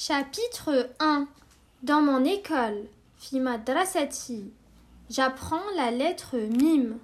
Chapitre 1 Dans mon école, Fima Drasati, j'apprends la lettre mime.